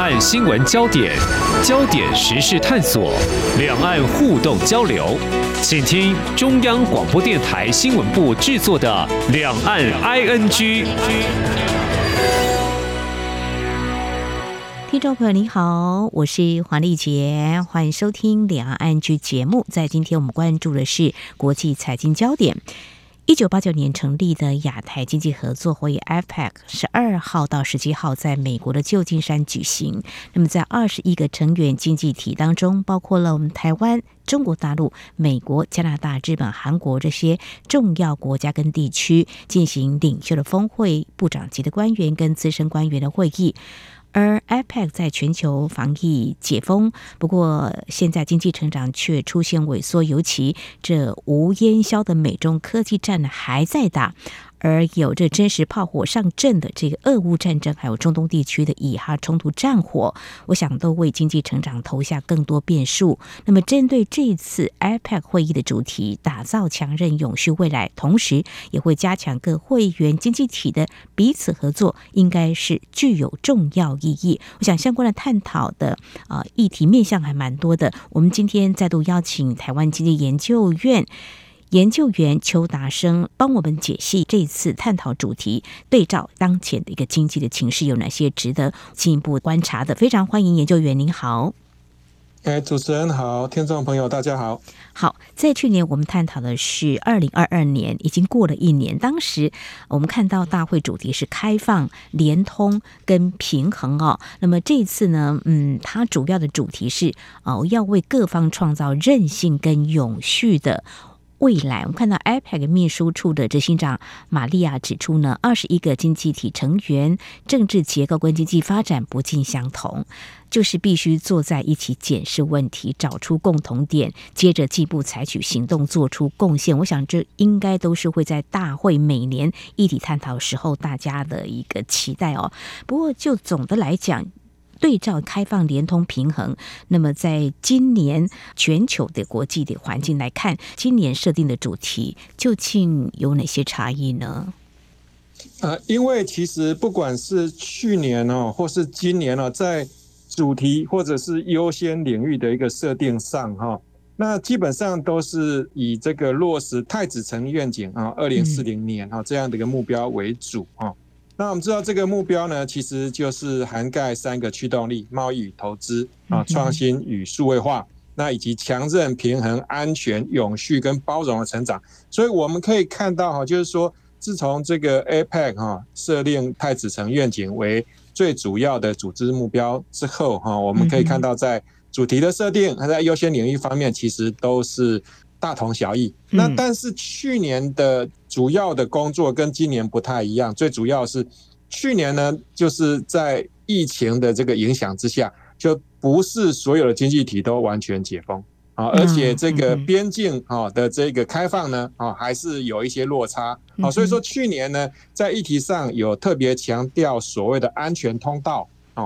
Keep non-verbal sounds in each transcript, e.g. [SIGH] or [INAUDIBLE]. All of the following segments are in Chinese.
岸新闻焦点，焦点时事探索，两岸互动交流，请听中央广播电台新闻部制作的《两岸 ING》。听众朋友您好，我是黄丽杰，欢迎收听《两岸 ING》节目。在今天我们关注的是国际财经焦点。一九八九年成立的亚太经济合作会议 （APEC） 十二号到十七号在美国的旧金山举行。那么，在二十一个成员经济体当中，包括了我们台湾、中国大陆、美国、加拿大、日本、韩国这些重要国家跟地区，进行领袖的峰会、部长级的官员跟资深官员的会议。而 APEC 在全球防疫解封，不过现在经济成长却出现萎缩，尤其这无烟消的美中科技战还在打。而有着真实炮火上阵的这个俄乌战争，还有中东地区的以哈冲突战火，我想都为经济成长投下更多变数。那么，针对这次 APEC 会议的主题，打造强韧永续未来，同时也会加强各会员经济体的彼此合作，应该是具有重要意义。我想相关的探讨的啊议题面向还蛮多的。我们今天再度邀请台湾经济研究院。研究员邱达生帮我们解析这次探讨主题，对照当前的一个经济的情势，有哪些值得进一步观察的？非常欢迎研究员，您好。哎，主持人好，听众朋友大家好。好，在去年我们探讨的是二零二二年，已经过了一年。当时我们看到大会主题是开放、联通跟平衡哦。那么这一次呢，嗯，它主要的主题是哦，要为各方创造韧性跟永续的。未来，我们看到 APEC 秘书处的执行长玛利亚指出呢，二十一个经济体成员政治结构跟经济发展不尽相同，就是必须坐在一起检视问题，找出共同点，接着进一步采取行动，做出贡献。我想这应该都是会在大会每年议题探讨时候大家的一个期待哦。不过就总的来讲，对照开放、联通、平衡，那么在今年全球的国际的环境来看，今年设定的主题究竟有哪些差异呢？呃，因为其实不管是去年哦，或是今年哦，在主题或者是优先领域的一个设定上哈，那基本上都是以这个落实太子城愿景啊，二零四零年啊这样的一个目标为主啊。那我们知道这个目标呢，其实就是涵盖三个驱动力：贸易与投资啊，创新与数位化，那以及强韧、平衡、安全、永续跟包容的成长。所以我们可以看到哈，就是说，自从这个 APEC 哈设定太子城愿景为最主要的组织目标之后哈，我们可以看到在主题的设定，还在优先领域方面，其实都是。大同小异。那但是去年的主要的工作跟今年不太一样。最主要是去年呢，就是在疫情的这个影响之下，就不是所有的经济体都完全解封啊，而且这个边境啊的这个开放呢啊，还是有一些落差啊。所以说去年呢，在议题上有特别强调所谓的安全通道啊，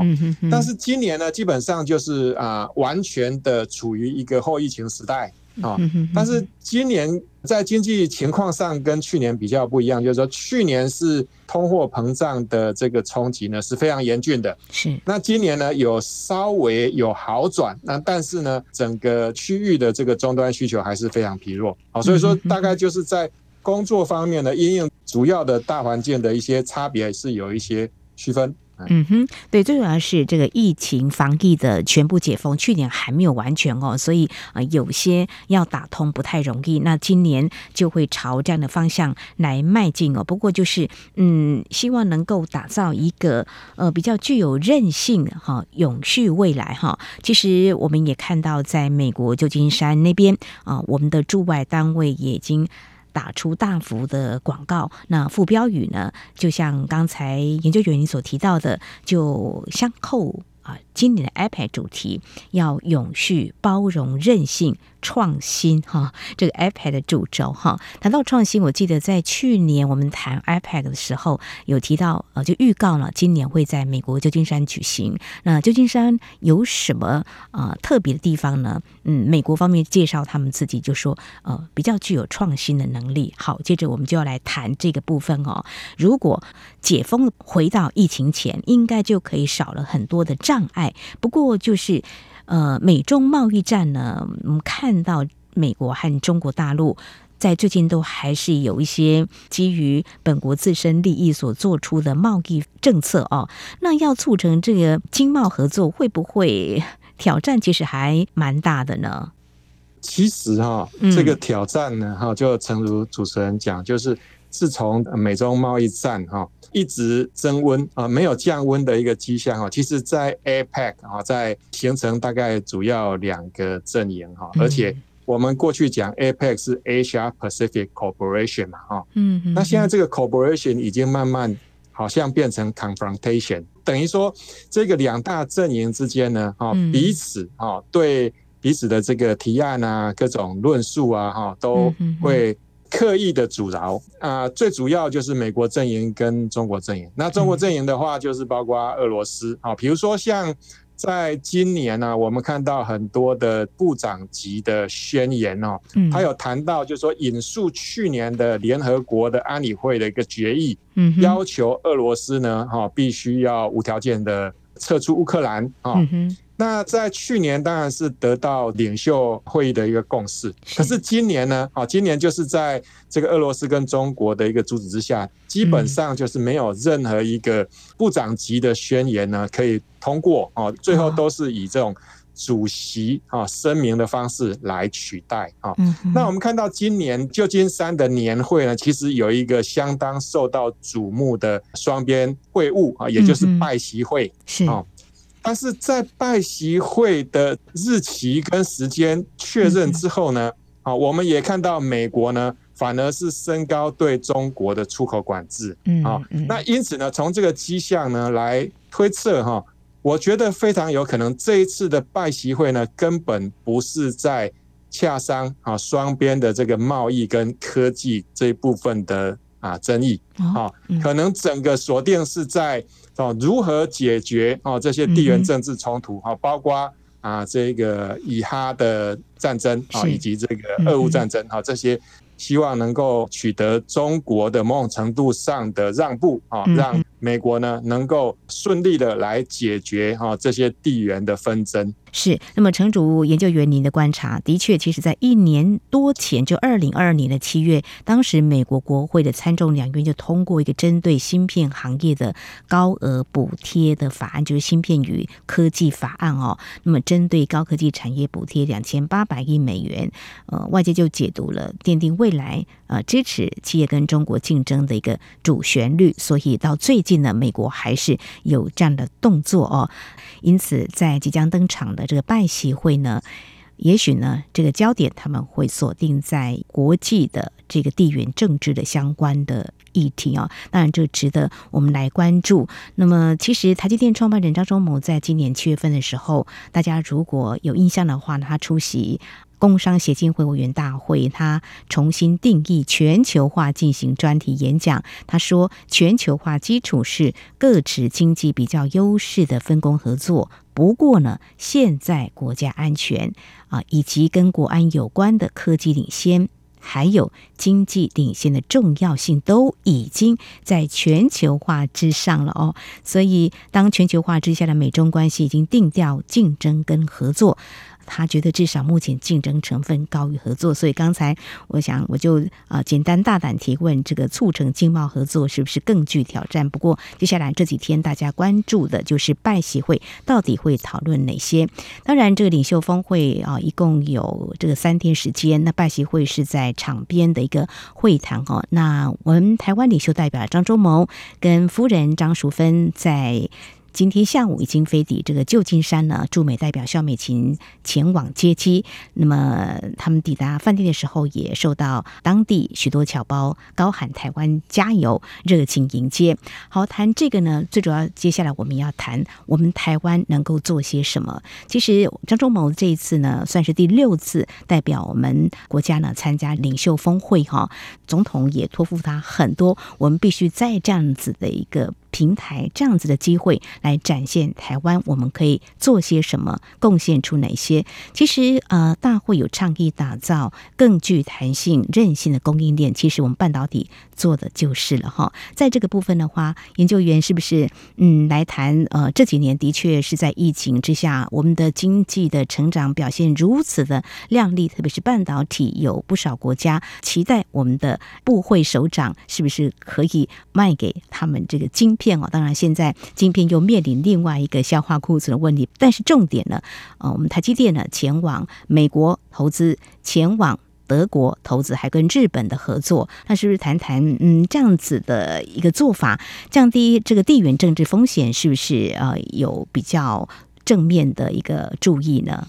但是今年呢，基本上就是啊，完全的处于一个后疫情时代。啊，但是今年在经济情况上跟去年比较不一样，就是说去年是通货膨胀的这个冲击呢是非常严峻的，是。那今年呢有稍微有好转，那但是呢整个区域的这个终端需求还是非常疲弱，好，所以说大概就是在工作方面呢，因应主要的大环境的一些差别是有一些区分。嗯哼，对，最主要是这个疫情防疫的全部解封，去年还没有完全哦，所以啊，有些要打通不太容易。那今年就会朝这样的方向来迈进哦。不过就是嗯，希望能够打造一个呃比较具有韧性哈、永续未来哈。其实我们也看到，在美国旧金山那边啊，我们的驻外单位已经。打出大幅的广告，那副标语呢？就像刚才研究员你所提到的，就相扣啊。今年的 iPad 主题要永续、包容、韧性。创新哈，这个 iPad 的主轴哈，谈到创新，我记得在去年我们谈 iPad 的时候有提到，呃，就预告了今年会在美国旧金山举行。那旧金山有什么啊、呃、特别的地方呢？嗯，美国方面介绍他们自己就说，呃，比较具有创新的能力。好，接着我们就要来谈这个部分哦。如果解封回到疫情前，应该就可以少了很多的障碍。外，不过就是呃，美中贸易战呢，我们看到美国和中国大陆。在最近都还是有一些基于本国自身利益所做出的贸易政策哦，那要促成这个经贸合作，会不会 [LAUGHS] 挑战其实还蛮大的呢？其实哈，这个挑战呢，哈，就诚如主持人讲，就是自从美中贸易战哈一直增温啊，没有降温的一个迹象哈。其实，在 APEC 啊，在形成大概主要两个阵营哈，而且。我们过去讲 APEC 是 Asia Pacific Corporation 嘛，哈，嗯，那现在这个 Corporation 已经慢慢好像变成 Confrontation，等于说这个两大阵营之间呢，哈，彼此哈对彼此的这个提案啊、各种论述啊，哈，都会刻意的阻挠啊。最主要就是美国阵营跟中国阵营，那中国阵营的话就是包括俄罗斯啊，比如说像。在今年呢、啊，我们看到很多的部长级的宣言哦，他有谈到，就是说引述去年的联合国的安理会的一个决议，要求俄罗斯呢，哈，必须要无条件的撤出乌克兰啊。那在去年当然是得到领袖会议的一个共识，可是今年呢？啊，今年就是在这个俄罗斯跟中国的一个阻止之下，基本上就是没有任何一个部长级的宣言呢可以通过啊，最后都是以这种主席啊声明的方式来取代啊。那我们看到今年旧金山的年会呢，其实有一个相当受到瞩目的双边会晤啊，也就是拜习会啊。但是在拜习会的日期跟时间确认之后呢，啊，我们也看到美国呢，反而是升高对中国的出口管制，嗯啊，那因此呢，从这个迹象呢来推测哈，我觉得非常有可能这一次的拜习会呢，根本不是在洽商啊双边的这个贸易跟科技这一部分的啊争议，啊，可能整个锁定是在。哦，如何解决哦这些地缘政治冲突？哈，包括啊这个以哈的战争啊，以及这个俄乌战争啊，这些希望能够取得中国的某种程度上的让步啊，让美国呢能够顺利的来解决哈这些地缘的纷争。是，那么城主研究员，您的观察的确，其实在一年多前，就二零二二年的七月，当时美国国会的参众两院就通过一个针对芯片行业的高额补贴的法案，就是芯片与科技法案哦。那么针对高科技产业补贴两千八百亿美元，呃，外界就解读了奠定未来呃支持企业跟中国竞争的一个主旋律。所以到最近呢，美国还是有这样的动作哦。因此，在即将登场的。这个拜习会呢，也许呢，这个焦点他们会锁定在国际的这个地缘政治的相关的议题啊。当然，这值得我们来关注。那么，其实台积电创办人张忠谋在今年七月份的时候，大家如果有印象的话，他出席工商协进会委员大会，他重新定义全球化进行专题演讲。他说，全球化基础是各持经济比较优势的分工合作。不过呢，现在国家安全啊，以及跟国安有关的科技领先，还有经济领先的重要性，都已经在全球化之上了哦。所以，当全球化之下的美中关系已经定调竞争跟合作。他觉得至少目前竞争成分高于合作，所以刚才我想我就啊简单大胆提问：这个促成经贸合作是不是更具挑战？不过接下来这几天大家关注的就是拜习会到底会讨论哪些？当然，这个领袖峰会啊，一共有这个三天时间。那拜习会是在场边的一个会谈哦。那我们台湾领袖代表张忠谋跟夫人张淑芬在。今天下午已经飞抵这个旧金山呢，驻美代表肖美琴前往接机。那么他们抵达饭店的时候，也受到当地许多侨胞高喊“台湾加油”热情迎接。好，谈这个呢，最主要接下来我们要谈我们台湾能够做些什么。其实张忠谋这一次呢，算是第六次代表我们国家呢参加领袖峰会哈，总统也托付他很多，我们必须在这样子的一个。平台，这样子的机会来展现台湾，我们可以做些什么，贡献出哪些？其实，呃，大会有倡议打造更具弹性、韧性的供应链。其实，我们半导体做的就是了哈。在这个部分的话，研究员是不是嗯来谈？呃，这几年的确是在疫情之下，我们的经济的成长表现如此的亮丽，特别是半导体，有不少国家期待我们的部会首长是不是可以卖给他们这个晶片哦。当然，现在晶片又面临另外一个消化库存的问题。但是重点呢，呃，我们台积电呢前往美国投资，前往德国投资，还跟日本的合作。那是不是谈谈嗯这样子的一个做法，降低这个地缘政治风险，是不是呃有比较正面的一个注意呢？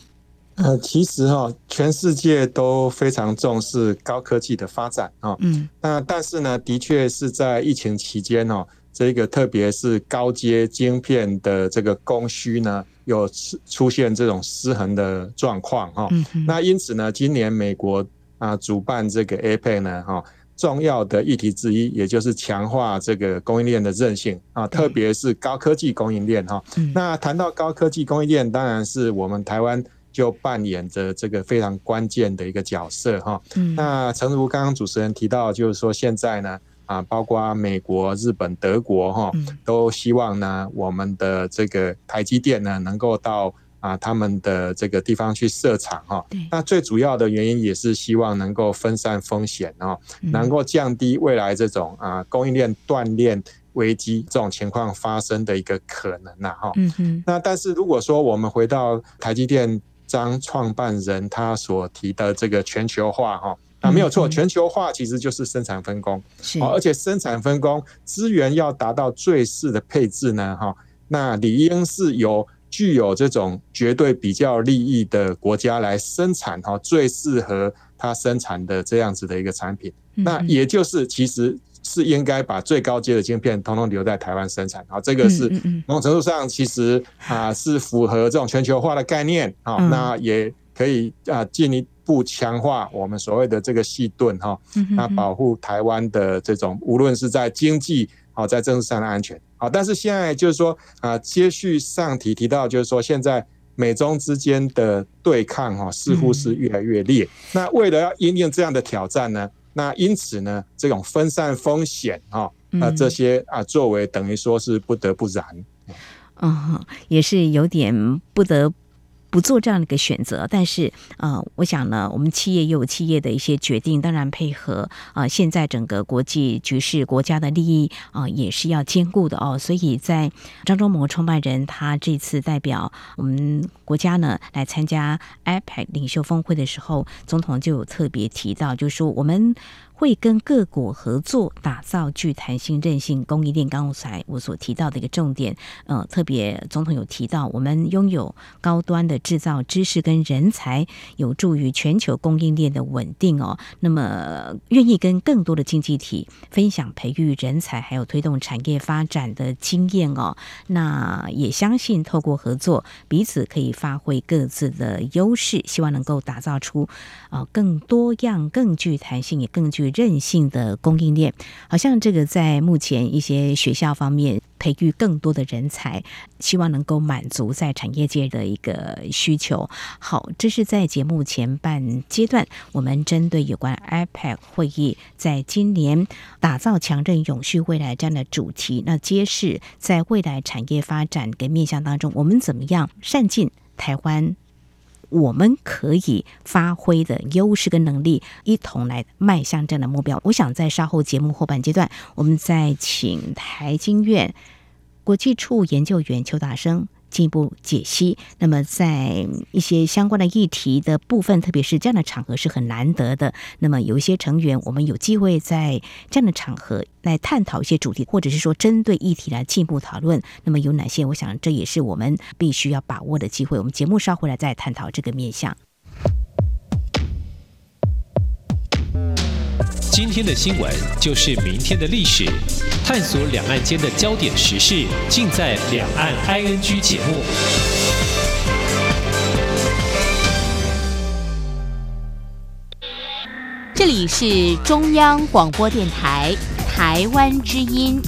呃，其实哈，全世界都非常重视高科技的发展啊。嗯，那但是呢，的确是在疫情期间哦。这个特别是高阶晶片的这个供需呢，有出现这种失衡的状况哈。那因此呢，今年美国啊主办这个 APEC 呢，哈，重要的议题之一，也就是强化这个供应链的韧性啊，特别是高科技供应链哈。那谈到高科技供应链，当然是我们台湾就扮演着这个非常关键的一个角色哈。那诚如刚刚主持人提到，就是说现在呢。啊，包括美国、日本、德国，哈，都希望呢，我们的这个台积电呢，能够到啊他们的这个地方去设厂，哈。那最主要的原因也是希望能够分散风险，哦，能够降低未来这种啊供应链断链危机这种情况发生的一个可能呐，哈。嗯，那但是如果说我们回到台积电张创办人他所提的这个全球化，哈。啊，没有错，全球化其实就是生产分工，是，而且生产分工资源要达到最适的配置呢，哈，那理应是由具有这种绝对比较利益的国家来生产哈，最适合它生产的这样子的一个产品，那也就是其实是应该把最高阶的晶片通通留在台湾生产，啊，这个是某种程度上其实啊是符合这种全球化的概念，啊，那也可以啊进一。不强化我们所谓的这个细盾哈，那保护台湾的这种无论是在经济好在政治上的安全好，但是现在就是说啊，接续上提提到，就是说现在美中之间的对抗哈，似乎是越来越烈。那为了要应应这样的挑战呢，那因此呢，这种分散风险哈，那这些啊作为等于说是不得不然。嗯，也是有点不得。不做这样的一个选择，但是呃，我想呢，我们企业也有企业的一些决定，当然配合啊、呃，现在整个国际局势、国家的利益啊、也是要兼顾的哦。所以在张忠谋创办人他这次代表我们国家呢来参加 APEC 领袖峰会的时候，总统就有特别提到，就是说我们。会跟各国合作，打造具弹性、韧性供应链。刚才我所提到的一个重点，呃，特别总统有提到，我们拥有高端的制造知识跟人才，有助于全球供应链的稳定哦。那么，愿意跟更多的经济体分享培育人才，还有推动产业发展的经验哦。那也相信透过合作，彼此可以发挥各自的优势，希望能够打造出啊、更多样、更具弹性，也更具。韧性的供应链，好像这个在目前一些学校方面培育更多的人才，希望能够满足在产业界的一个需求。好，这是在节目前半阶段，我们针对有关 APEC 会议在今年打造强韧永续未来这样的主题，那揭示在未来产业发展跟面向当中，我们怎么样善尽台湾。我们可以发挥的优势跟能力，一同来迈向这样的目标。我想在稍后节目后半阶段，我们再请台经院国际处研究员邱大生。进一步解析。那么，在一些相关的议题的部分，特别是这样的场合是很难得的。那么，有一些成员，我们有机会在这样的场合来探讨一些主题，或者是说针对议题来进一步讨论。那么，有哪些？我想这也是我们必须要把握的机会。我们节目稍后来再探讨这个面向。今天的新闻就是明天的历史，探索两岸间的焦点时事，尽在两岸 ING 节目。这里是中央广播电台台湾之音。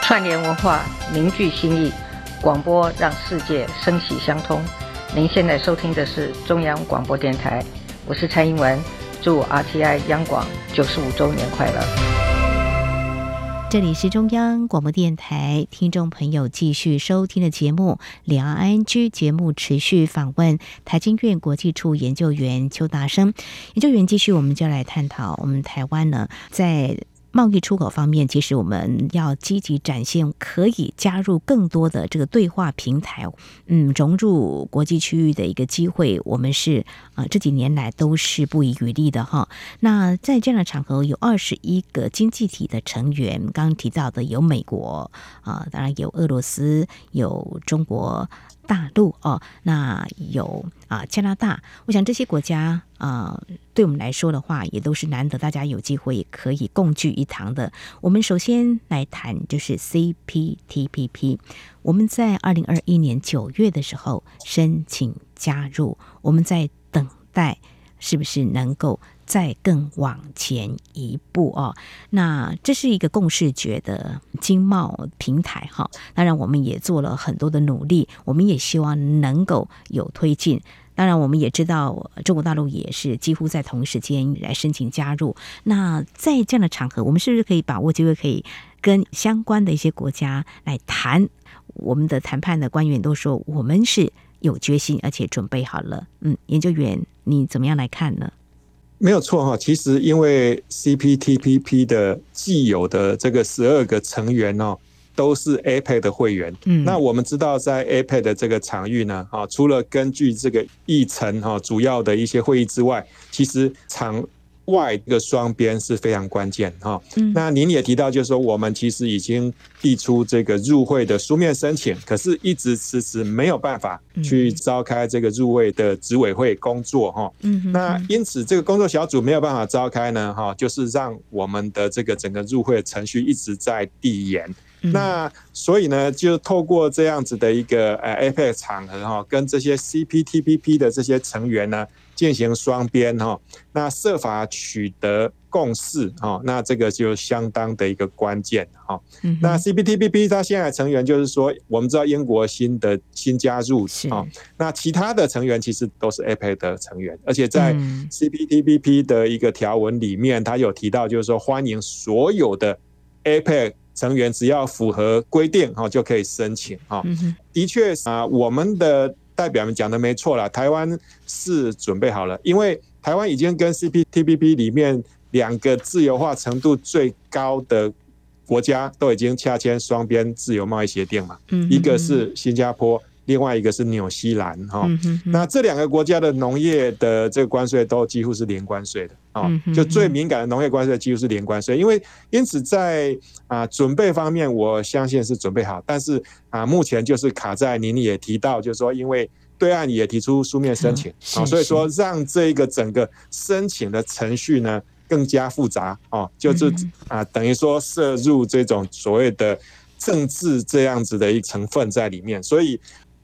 串联文化，凝聚心意，广播让世界声息相通。您现在收听的是中央广播电台，我是蔡英文，祝 RTI 央广九十五周年快乐。这里是中央广播电台，听众朋友继续收听的节目《两岸安居》节目，持续访问台经院国际处研究员邱达生研究员。继续，我们就来探讨我们台湾呢，在。贸易出口方面，其实我们要积极展现可以加入更多的这个对话平台，嗯，融入国际区域的一个机会，我们是啊、呃、这几年来都是不遗余力的哈。那在这样的场合，有二十一个经济体的成员，刚刚提到的有美国啊、当然有俄罗斯，有中国。大陆哦，那有啊加拿大，我想这些国家啊，对我们来说的话，也都是难得大家有机会可以共聚一堂的。我们首先来谈就是 CPTPP，我们在二零二一年九月的时候申请加入，我们在等待是不是能够。再更往前一步哦，那这是一个共识觉的经贸平台哈。当然，我们也做了很多的努力，我们也希望能够有推进。当然，我们也知道中国大陆也是几乎在同时间来申请加入。那在这样的场合，我们是不是可以把握机会，可以跟相关的一些国家来谈？我们的谈判的官员都说，我们是有决心，而且准备好了。嗯，研究员，你怎么样来看呢？没有错哈，其实因为 CPTPP 的既有的这个十二个成员哦，都是 APEC 的会员。嗯，那我们知道在 APEC 的这个场域呢，啊，除了根据这个议程哈，主要的一些会议之外，其实场外的双边是非常关键哈。那您也提到，就是说我们其实已经递出这个入会的书面申请，可是一直迟迟没有办法去召开这个入会的执委会工作哈。那因此这个工作小组没有办法召开呢哈，就是让我们的这个整个入会程序一直在递延。那所以呢，就透过这样子的一个呃 APEC 场合哈，跟这些 CPTPP 的这些成员呢。进行双边哈，那设法取得共识哈，那这个就相当的一个关键哈。那 CPTPP 它现在成员就是说，我们知道英国新的新加入啊，那其他的成员其实都是 APEC 的成员，而且在 CPTPP 的一个条文里面，它有提到就是说，欢迎所有的 APEC 成员只要符合规定哈，就可以申请哈。的确啊，我们的。代表们讲的没错了，台湾是准备好了，因为台湾已经跟 CPTPP 里面两个自由化程度最高的国家都已经洽签双边自由贸易协定嘛，一个是新加坡。另外一个是纽西兰哈，那这两个国家的农业的这个关税都几乎是零关税的啊，就最敏感的农业关税几乎是零关税，因为因此在啊准备方面，我相信是准备好，但是啊目前就是卡在您也提到，就是说因为对岸也提出书面申请啊，所以说让这个整个申请的程序呢更加复杂哦，就是啊等于说涉入这种所谓的政治这样子的一成分在里面，所以。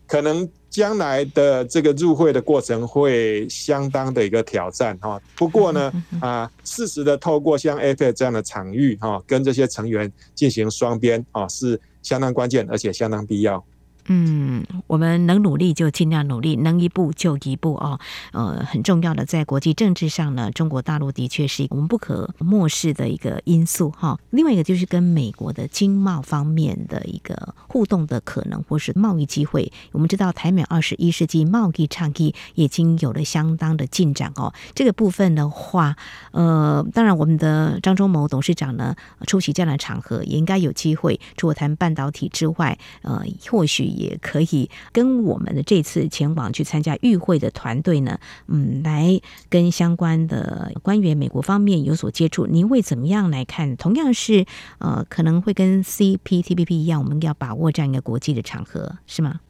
可能将来的这个入会的过程会相当的一个挑战哈，不过呢，啊，适时的透过像 APEC 这样的场域哈，跟这些成员进行双边啊，是相当关键，而且相当必要。嗯，我们能努力就尽量努力，能一步就一步哦。呃，很重要的，在国际政治上呢，中国大陆的确是我们不可漠视的一个因素哈。另外一个就是跟美国的经贸方面的一个互动的可能，或是贸易机会。我们知道台美二十一世纪贸易倡议已经有了相当的进展哦。这个部分的话，呃，当然我们的张忠谋董事长呢出席这样的场合，也应该有机会，除了谈半导体之外，呃，或许。也可以跟我们的这次前往去参加与会的团队呢，嗯，来跟相关的官员、美国方面有所接触。您会怎么样来看？同样是呃，可能会跟 CPTPP 一样，我们要把握这样一个国际的场合，是吗？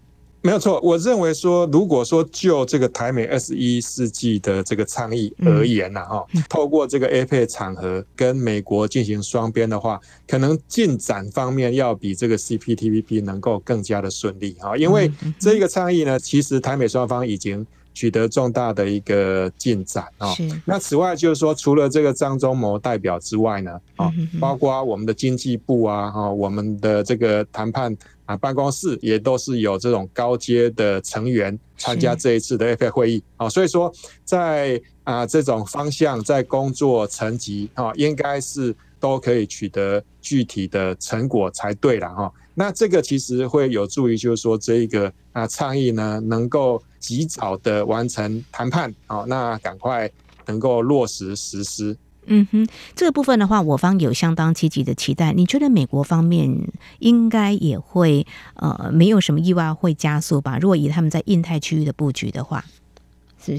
没有错，我认为说，如果说就这个台美二十一世纪的这个倡议而言呐，哈，透过这个 APEC 场合跟美国进行双边的话，可能进展方面要比这个 CPTPP 能够更加的顺利哈，因为这个倡议呢，其实台美双方已经取得重大的一个进展啊。是。那此外就是说，除了这个张忠谋代表之外呢，啊，包括我们的经济部啊，哈，我们的这个谈判啊办公室也都是有这种高阶的成员参加这一次的 APEC 会议啊。所以说，在啊这种方向，在工作层级啊，应该是都可以取得具体的成果才对了哈。那这个其实会有助于，就是说这一个啊倡议呢，能够及早的完成谈判，好，那赶快能够落实实施。嗯哼，这个部分的话，我方有相当积极的期待。你觉得美国方面应该也会呃，没有什么意外会加速吧？如果以他们在印太区域的布局的话。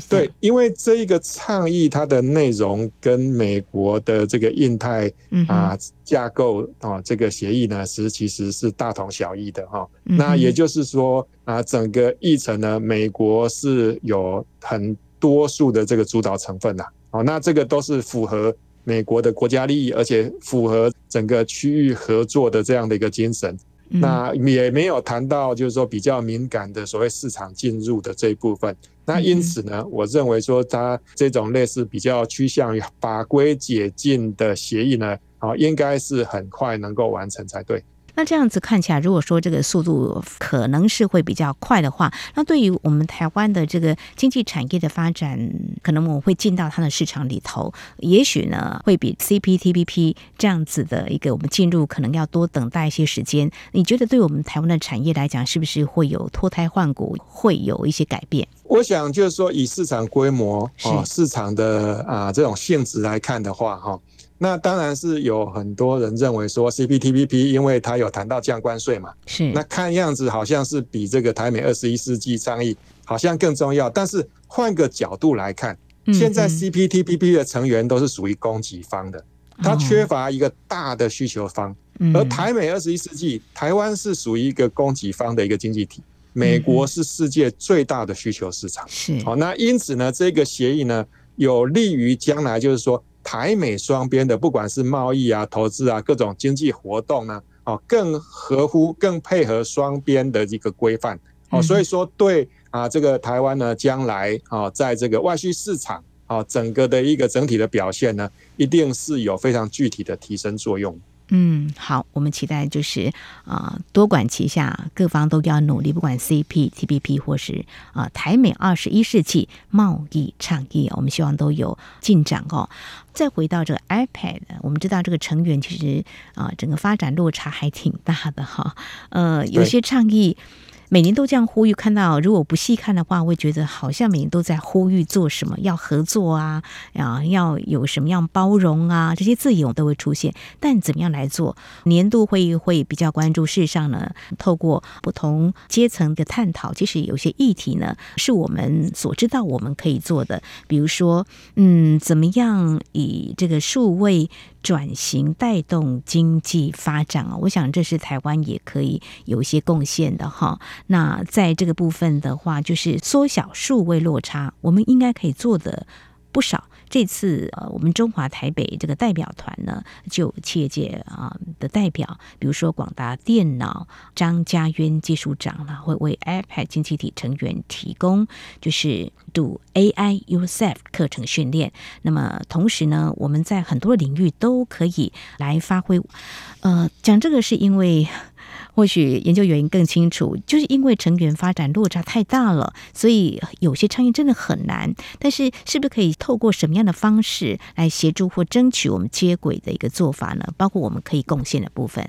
对，因为这一个倡议，它的内容跟美国的这个印太啊架构啊这个协议呢，是其实是大同小异的哈。那也就是说啊，整个议程呢，美国是有很多数的这个主导成分呐。哦，那这个都是符合美国的国家利益，而且符合整个区域合作的这样的一个精神。那也没有谈到就是说比较敏感的所谓市场进入的这一部分。那因此呢，我认为说它这种类似比较趋向于法规解禁的协议呢，啊，应该是很快能够完成才对。那这样子看起来，如果说这个速度可能是会比较快的话，那对于我们台湾的这个经济产业的发展，可能我们会进到它的市场里头，也许呢会比 CPTPP 这样子的一个我们进入可能要多等待一些时间。你觉得对我们台湾的产业来讲，是不是会有脱胎换骨，会有一些改变？我想就是说，以市场规模啊，市场的啊这种性质来看的话，哈。那当然是有很多人认为说 CPTPP，因为它有谈到降关税嘛，是那看样子好像是比这个台美二十一世纪倡议好像更重要。但是换个角度来看，现在 CPTPP 的成员都是属于供给方的，它缺乏一个大的需求方，而台美二十一世纪，台湾是属于一个供给方的一个经济体，美国是世界最大的需求市场，是好，那因此呢，这个协议呢，有利于将来就是说。台美双边的不管是贸易啊、投资啊、各种经济活动呢，哦，更合乎、更配合双边的一个规范，哦，所以说对啊，这个台湾呢，将来啊，在这个外需市场啊，整个的一个整体的表现呢，一定是有非常具体的提升作用。嗯，好，我们期待就是啊、呃，多管齐下，各方都要努力，不管 CPTPP 或是啊、呃、台美二十一世纪贸易倡议，我们希望都有进展哦。再回到这个 iPad，我们知道这个成员其实啊、呃，整个发展落差还挺大的哈。呃，有些倡议。每年都这样呼吁，看到如果不细看的话，会觉得好像每年都在呼吁做什么，要合作啊，啊，要有什么样包容啊，这些字眼都会出现。但怎么样来做？年度会议会比较关注。事实上呢，透过不同阶层的探讨，其实有些议题呢，是我们所知道我们可以做的。比如说，嗯，怎么样以这个数位转型带动经济发展啊？我想这是台湾也可以有一些贡献的哈。那在这个部分的话，就是缩小数位落差，我们应该可以做的不少。这次呃，我们中华台北这个代表团呢，就企业界啊的代表，比如说广达电脑张家渊技术长呢，会为 iPad 经济体成员提供就是 Do AI Yourself 课程训练。那么同时呢，我们在很多领域都可以来发挥。呃，讲这个是因为。或许研究员更清楚，就是因为成员发展落差太大了，所以有些倡议真的很难。但是，是不是可以透过什么样的方式来协助或争取我们接轨的一个做法呢？包括我们可以贡献的部分。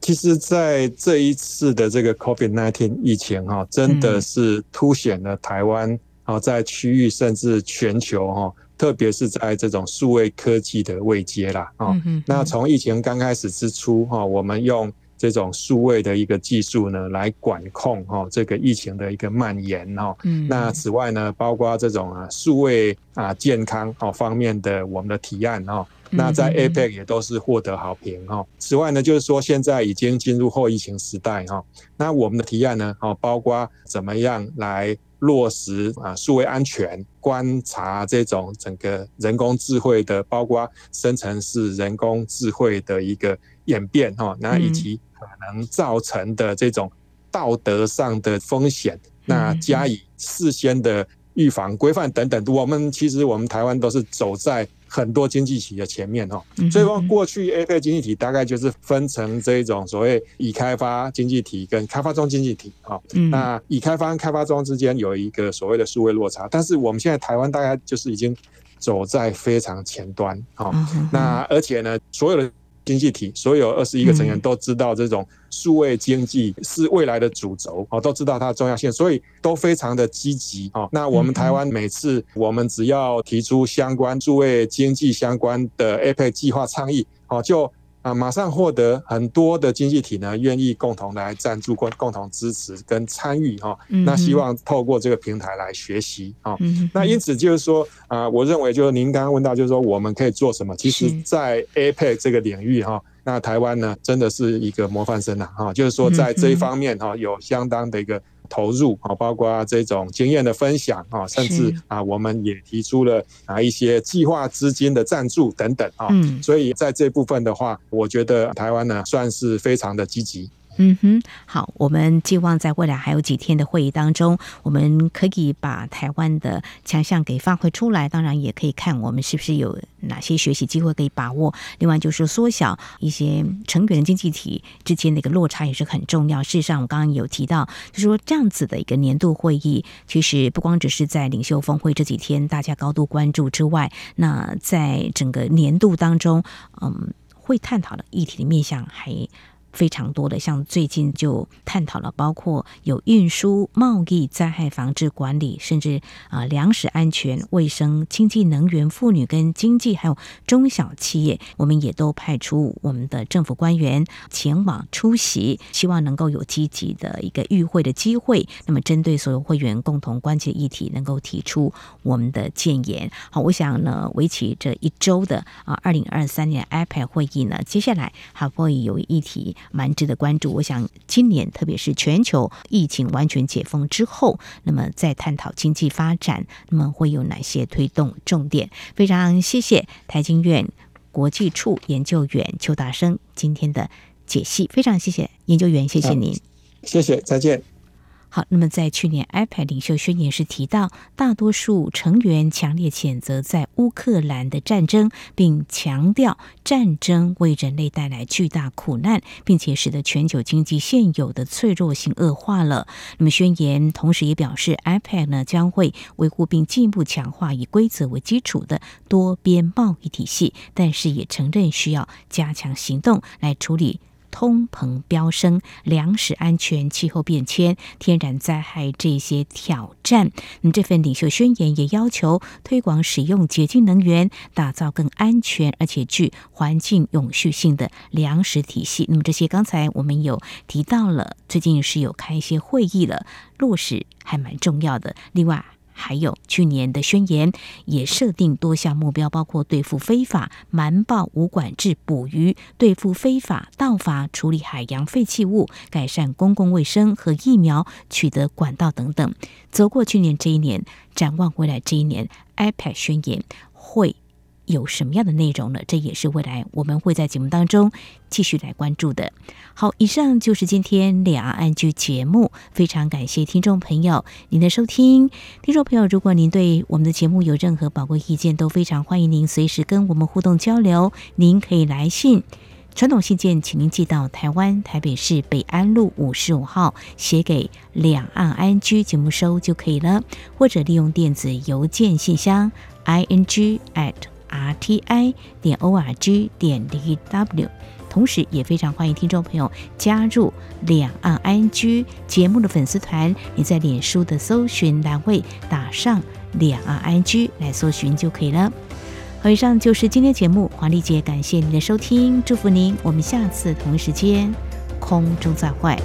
其实，在这一次的这个 COVID-19 疫情哈，真的是凸显了台湾啊，在区域甚至全球哈，特别是在这种数位科技的位阶啦啊。那从疫情刚开始之初哈，我们用这种数位的一个技术呢，来管控哈这个疫情的一个蔓延哈。嗯。那此外呢，包括这种啊数位啊健康哦方面的我们的提案哈，那在 APEC 也都是获得好评哈。此外呢，就是说现在已经进入后疫情时代哈，那我们的提案呢，哦包括怎么样来落实啊数位安全，观察这种整个人工智慧的，包括生成式人工智慧的一个演变哈，那以及。可能造成的这种道德上的风险，那加以事先的预防规范等等，我们其实我们台湾都是走在很多经济体的前面哈。所以说，过去 APEC 经济体大概就是分成这一种所谓已开发经济体跟开发中经济体啊。那已开发跟开发中之间有一个所谓的数位落差，但是我们现在台湾大概就是已经走在非常前端啊。那而且呢，所有的经济体所有二十一个成员都知道这种数位经济是未来的主轴啊，都知道它的重要性，所以都非常的积极啊。那我们台湾每次我们只要提出相关数位经济相关的 APEC 计划倡议哦，就。啊，马上获得很多的经济体呢，愿意共同来赞助、共共同支持跟参与哈。那希望透过这个平台来学习啊。那因此就是说啊，我认为就是您刚刚问到，就是说我们可以做什么？其实，在 APEC 这个领域哈，那台湾呢，真的是一个模范生啊。哈。就是说，在这一方面哈，有相当的一个。投入啊，包括这种经验的分享啊，甚至啊，我们也提出了啊一些计划资金的赞助等等啊。嗯，所以在这部分的话，我觉得台湾呢算是非常的积极。嗯哼，好，我们寄望在未来还有几天的会议当中，我们可以把台湾的强项给发挥出来。当然，也可以看我们是不是有哪些学习机会可以把握。另外，就是缩小一些成员经济体之间的一个落差也是很重要。事实上，我刚刚有提到，就是说这样子的一个年度会议，其实不光只是在领袖峰会这几天大家高度关注之外，那在整个年度当中，嗯，会探讨的议题的面向还。非常多的，像最近就探讨了，包括有运输、贸易、灾害防治管理，甚至啊粮食安全、卫生、经济、能源、妇女跟经济，还有中小企业，我们也都派出我们的政府官员前往出席，希望能够有积极的一个与会的机会。那么，针对所有会员共同关切议题，能够提出我们的建言。好，我想呢，为期这一周的啊，二零二三年 APEC 会议呢，接下来还会有议题。蛮值得关注。我想今年，特别是全球疫情完全解封之后，那么在探讨经济发展，那么会有哪些推动重点？非常谢谢台经院国际处研究员邱大生今天的解析，非常谢谢研究员，谢谢您，谢谢，再见。好，那么在去年 APEC 领袖宣言时提到，大多数成员强烈谴责在乌克兰的战争，并强调战争为人类带来巨大苦难，并且使得全球经济现有的脆弱性恶化了。那么宣言同时也表示，APEC 呢将会维护并进一步强化以规则为基础的多边贸易体系，但是也承认需要加强行动来处理。通膨飙升、粮食安全、气候变迁、天然灾害这些挑战，那么这份领袖宣言也要求推广使用洁净能源，打造更安全而且具环境永续性的粮食体系。那么这些刚才我们有提到了，最近是有开一些会议了，落实还蛮重要的。另外。还有去年的宣言也设定多项目标，包括对付非法瞒报无管制捕鱼、对付非法盗伐处理海洋废弃物、改善公共卫生和疫苗取得管道等等。走过去年这一年，展望未来这一年，IPAC 宣言会。有什么样的内容呢？这也是未来我们会在节目当中继续来关注的。好，以上就是今天两岸 ING 节目，非常感谢听众朋友您的收听。听众朋友，如果您对我们的节目有任何宝贵意见，都非常欢迎您随时跟我们互动交流。您可以来信，传统信件，请您寄到台湾台北市北安路五十五号，写给两岸 ING 节目收就可以了，或者利用电子邮件信箱 ing at r t i 点 o r g 点 d w，同时也非常欢迎听众朋友加入两岸 I N G 节目的粉丝团。你在脸书的搜寻栏位打上两岸 I N G 来搜寻就可以了。好，以上就是今天节目，黄丽姐感谢您的收听，祝福您，我们下次同一时间空中再会。